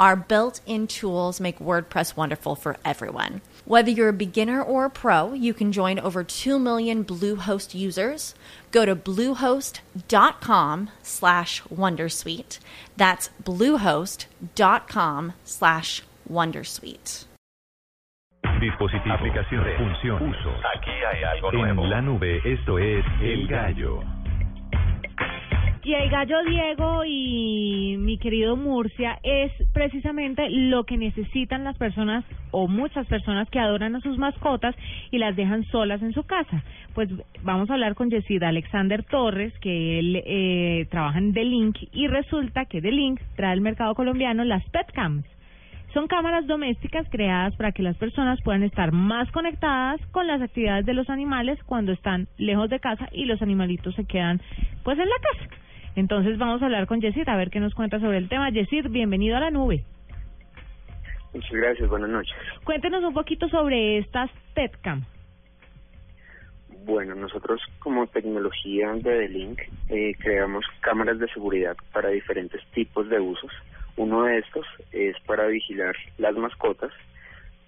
Our built in tools make WordPress wonderful for everyone. Whether you're a beginner or a pro, you can join over 2 million Bluehost users. Go to bluehost.com slash wondersuite. That's bluehost.com slash wondersuite. Dispositivo, aplicación, función, uso. Aquí hay algo En la nube, esto es El Gallo. Y el gallo Diego y mi querido Murcia es precisamente lo que necesitan las personas o muchas personas que adoran a sus mascotas y las dejan solas en su casa. Pues vamos a hablar con Yesida Alexander Torres, que él eh, trabaja en The Link y resulta que The Link trae al mercado colombiano las Petcams. Son cámaras domésticas creadas para que las personas puedan estar más conectadas con las actividades de los animales cuando están lejos de casa y los animalitos se quedan pues en la casa. Entonces vamos a hablar con Yesid a ver qué nos cuenta sobre el tema. Yesid, bienvenido a la nube. Muchas gracias, buenas noches. Cuéntenos un poquito sobre estas Petcam. Bueno, nosotros como tecnología de The Link eh, creamos cámaras de seguridad para diferentes tipos de usos. Uno de estos es para vigilar las mascotas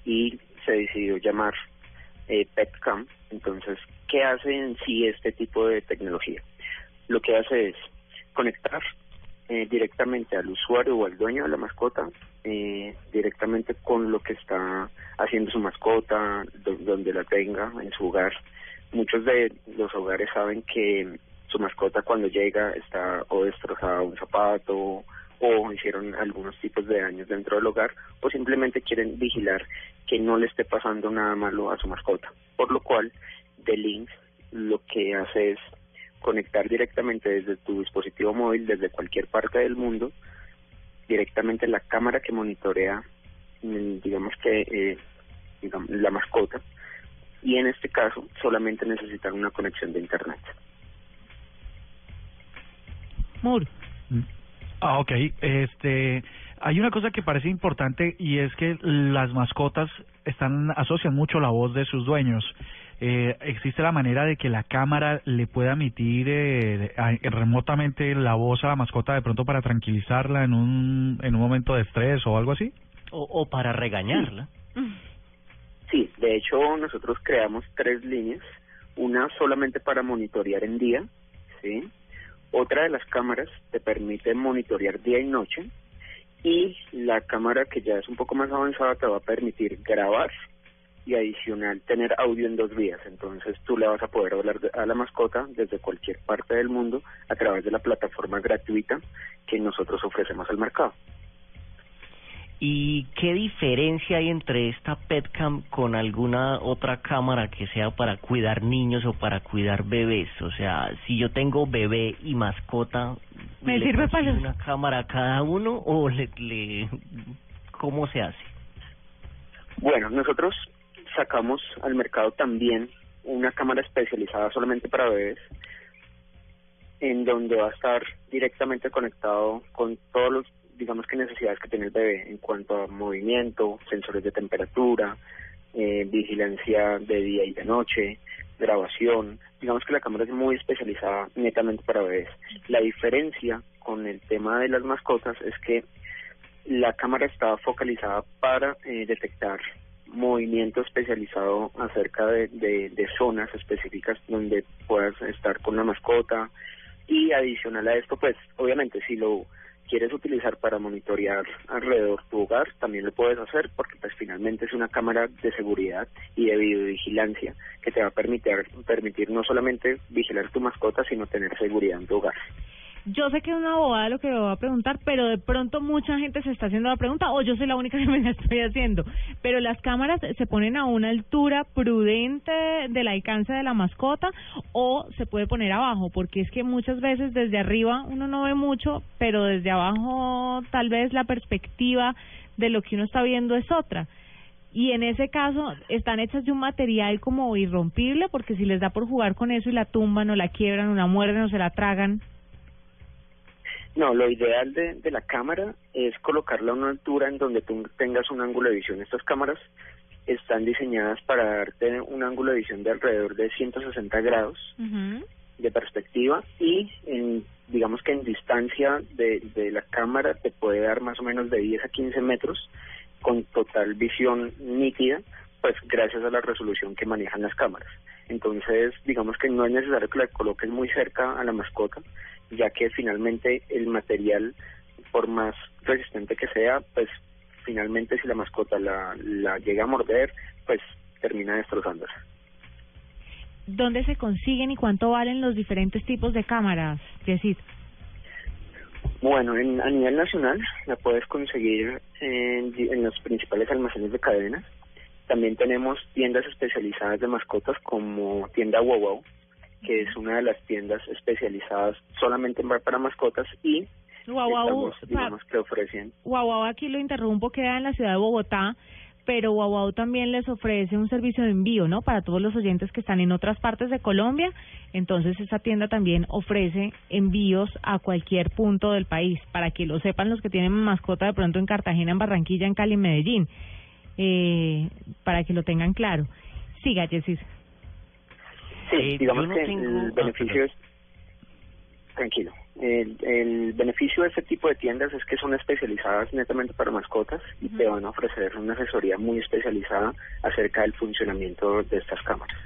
y se decidió llamar eh, Petcam. Entonces, ¿qué hace en sí este tipo de tecnología? Lo que hace es conectar eh, directamente al usuario o al dueño de la mascota eh, directamente con lo que está haciendo su mascota, do- donde la tenga, en su hogar. Muchos de los hogares saben que su mascota cuando llega está o destrozada un zapato o hicieron algunos tipos de daños dentro del hogar o simplemente quieren vigilar que no le esté pasando nada malo a su mascota. Por lo cual, The Link lo que hace es conectar directamente desde tu dispositivo móvil, desde cualquier parte del mundo, directamente la cámara que monitorea, mm, digamos que, eh, digamos, la mascota, y en este caso solamente necesitan una conexión de Internet. Mur. Ah, ok. Este, hay una cosa que parece importante y es que las mascotas están asocian mucho la voz de sus dueños. Eh, existe la manera de que la cámara le pueda emitir eh, remotamente la voz a la mascota de pronto para tranquilizarla en un en un momento de estrés o algo así. O, o para regañarla. Sí, de hecho nosotros creamos tres líneas, una solamente para monitorear en día, ¿sí? Otra de las cámaras te permite monitorear día y noche y la cámara que ya es un poco más avanzada te va a permitir grabar y adicional tener audio en dos vías. Entonces tú le vas a poder hablar de- a la mascota desde cualquier parte del mundo a través de la plataforma gratuita que nosotros ofrecemos al mercado. ¿Y qué diferencia hay entre esta Petcam con alguna otra cámara que sea para cuidar niños o para cuidar bebés? O sea, si yo tengo bebé y mascota, Me ¿le sirve para una cámara a cada uno o le, le cómo se hace? Bueno, nosotros sacamos al mercado también una cámara especializada solamente para bebés, en donde va a estar directamente conectado con todos los, digamos que necesidades que tiene el bebé en cuanto a movimiento, sensores de temperatura, eh, vigilancia de día y de noche, grabación. Digamos que la cámara es muy especializada netamente para bebés. La diferencia con el tema de las mascotas es que la cámara está focalizada para eh, detectar movimiento especializado acerca de, de, zonas específicas donde puedas estar con la mascota. Y adicional a esto pues obviamente si lo quieres utilizar para monitorear alrededor tu hogar también lo puedes hacer porque pues finalmente es una cámara de seguridad y de videovigilancia que te va a permitir permitir no solamente vigilar tu mascota sino tener seguridad en tu hogar Yo sé que es una bobada lo que voy a preguntar, pero de pronto mucha gente se está haciendo la pregunta o yo soy la única que me la estoy haciendo. Pero las cámaras se ponen a una altura prudente del alcance de la mascota o se puede poner abajo, porque es que muchas veces desde arriba uno no ve mucho, pero desde abajo tal vez la perspectiva de lo que uno está viendo es otra. Y en ese caso están hechas de un material como irrompible, porque si les da por jugar con eso y la tumban o la quiebran o la muerden o se la tragan. No, lo ideal de, de la cámara es colocarla a una altura en donde tú tengas un ángulo de visión. Estas cámaras están diseñadas para darte un ángulo de visión de alrededor de 160 grados de perspectiva y en, digamos que en distancia de, de la cámara te puede dar más o menos de 10 a 15 metros con total visión nítida, pues gracias a la resolución que manejan las cámaras. Entonces, digamos que no es necesario que la coloques muy cerca a la mascota, ya que finalmente el material, por más resistente que sea, pues finalmente si la mascota la, la llega a morder, pues termina destrozándose. ¿Dónde se consiguen y cuánto valen los diferentes tipos de cámaras, Yesid? Bueno, en, a nivel nacional la puedes conseguir en, en los principales almacenes de cadena. También tenemos tiendas especializadas de mascotas como tienda Wow Wow, que es una de las tiendas especializadas solamente en para mascotas y Wow, estamos, digamos que ofrecen Wow Wow, aquí lo interrumpo, queda en la ciudad de Bogotá, pero Wow también les ofrece un servicio de envío, ¿no? Para todos los oyentes que están en otras partes de Colombia. Entonces, esa tienda también ofrece envíos a cualquier punto del país, para que lo sepan los que tienen mascota de pronto en Cartagena, en Barranquilla, en Cali, en Medellín, eh, para que lo tengan claro. Siga, Jessis. Sí, Eh, digamos no que tengo- el ah, beneficio es... Tranquilo. El, el beneficio de este tipo de tiendas es que son especializadas netamente para mascotas y te van a ofrecer una asesoría muy especializada acerca del funcionamiento de estas cámaras.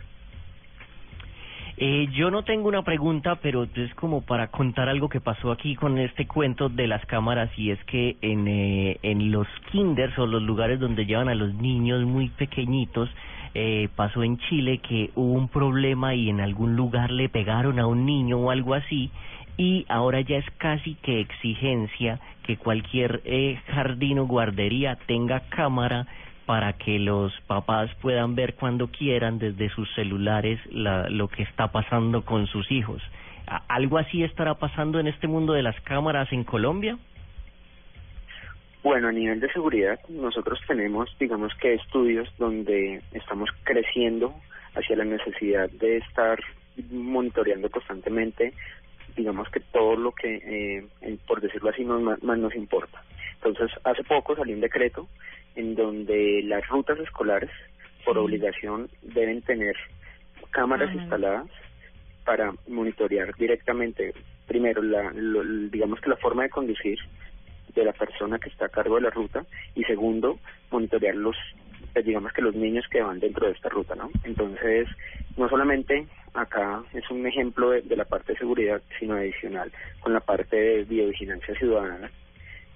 Eh, yo no tengo una pregunta, pero es como para contar algo que pasó aquí con este cuento de las cámaras y es que en, eh, en los kinders o los lugares donde llevan a los niños muy pequeñitos, eh, pasó en Chile que hubo un problema y en algún lugar le pegaron a un niño o algo así y ahora ya es casi que exigencia que cualquier eh, jardín o guardería tenga cámara para que los papás puedan ver cuando quieran desde sus celulares la, lo que está pasando con sus hijos. ¿A- ¿Algo así estará pasando en este mundo de las cámaras en Colombia? Bueno, a nivel de seguridad, nosotros tenemos, digamos que estudios donde estamos creciendo hacia la necesidad de estar monitoreando constantemente, digamos que todo lo que, eh, por decirlo así, nos, más nos importa. Entonces, hace poco salió un decreto en donde las rutas escolares, por obligación, deben tener cámaras instaladas para monitorear directamente, primero, la, lo- digamos que la forma de conducir de la persona que está a cargo de la ruta y segundo, monitorear los, pues, digamos que los niños que van dentro de esta ruta, ¿no? Entonces, no solamente acá es un ejemplo de, la parte de seguridad, sino adicional con la parte de biovigilancia ciudadana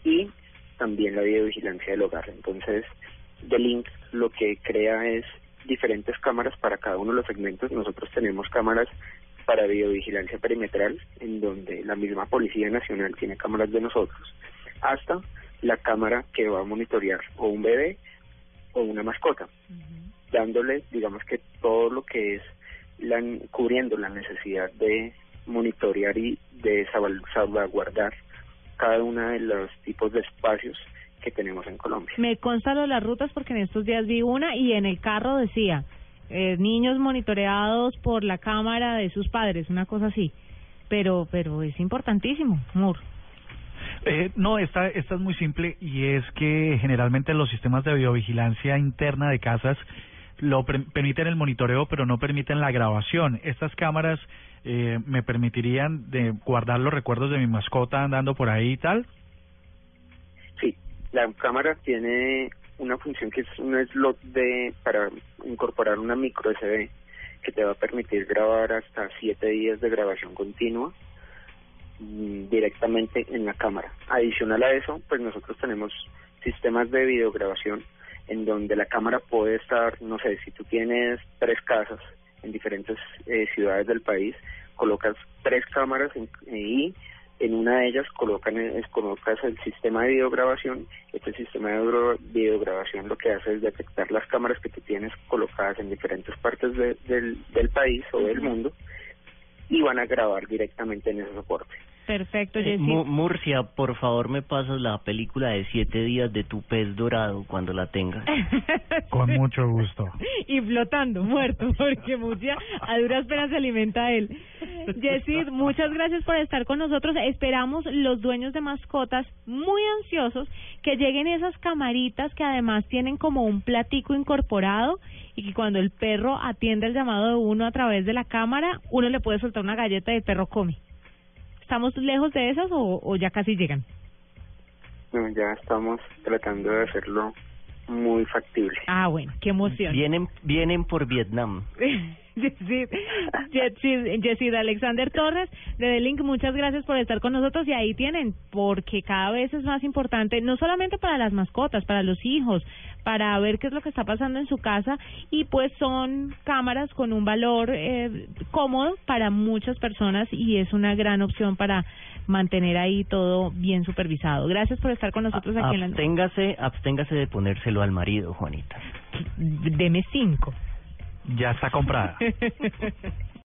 y también la videovigilancia del hogar. Entonces, The Link lo que crea es diferentes cámaras para cada uno de los segmentos. Nosotros tenemos cámaras para videovigilancia perimetral, en donde la misma Policía Nacional tiene cámaras de nosotros, hasta la cámara que va a monitorear o un bebé o una mascota, dándole, digamos que todo lo que es la, cubriendo la necesidad de monitorear y de salva- salvaguardar cada uno de los tipos de espacios que tenemos en Colombia. Me consta lo de las rutas porque en estos días vi una y en el carro decía eh, niños monitoreados por la cámara de sus padres, una cosa así. Pero, pero es importantísimo, Moore. Eh, no, esta, esta es muy simple y es que generalmente los sistemas de biovigilancia interna de casas lo per- permiten el monitoreo, pero no permiten la grabación. Estas cámaras eh, me permitirían de guardar los recuerdos de mi mascota andando por ahí y tal. Sí, la cámara tiene una función que es un slot de para incorporar una micro SD que te va a permitir grabar hasta siete días de grabación continua directamente en la cámara. Adicional a eso, pues nosotros tenemos sistemas de videograbación en donde la cámara puede estar, no sé, si tú tienes tres casas en diferentes eh, ciudades del país, colocas tres cámaras en- y En una de ellas colocan es, colocas el sistema de videograbación. Este sistema de video- videograbación lo que hace es detectar las cámaras que tú tienes colocadas en diferentes partes de- del, del país o del mundo y van a grabar directamente en ese soporte. Perfecto, Eh, Jessy. Mu- Murcia, por favor me pasas la película de siete días de tu pez dorado cuando la tengas. Con mucho gusto. y flotando, muerto, porque Murcia a duras penas se alimenta él. Jessy, muchas gracias por estar con nosotros. Esperamos los dueños de mascotas muy ansiosos que lleguen esas camaritas que además tienen como un platico incorporado y que cuando el perro atiende el llamado de uno a través de la cámara, uno le puede soltar una galleta y el perro come. ¿Estamos lejos de esas o, o ya casi llegan? No, ya estamos tratando de hacerlo muy factible. Ah, bueno, qué emoción. Vienen, vienen por Vietnam. Yesid, Alexander Torres de The Link, muchas gracias por estar con nosotros y ahí tienen, porque cada vez es más importante, no solamente para las mascotas, para los hijos, para ver qué es lo que está pasando en su casa y pues son cámaras con un valor eh, cómodo para muchas personas y es una gran opción para mantener ahí todo bien supervisado. Gracias por estar con nosotros aquí en la... Absténgase, absténgase de ponérselo al marido, Juanita. Deme cinco. Ya está comprada.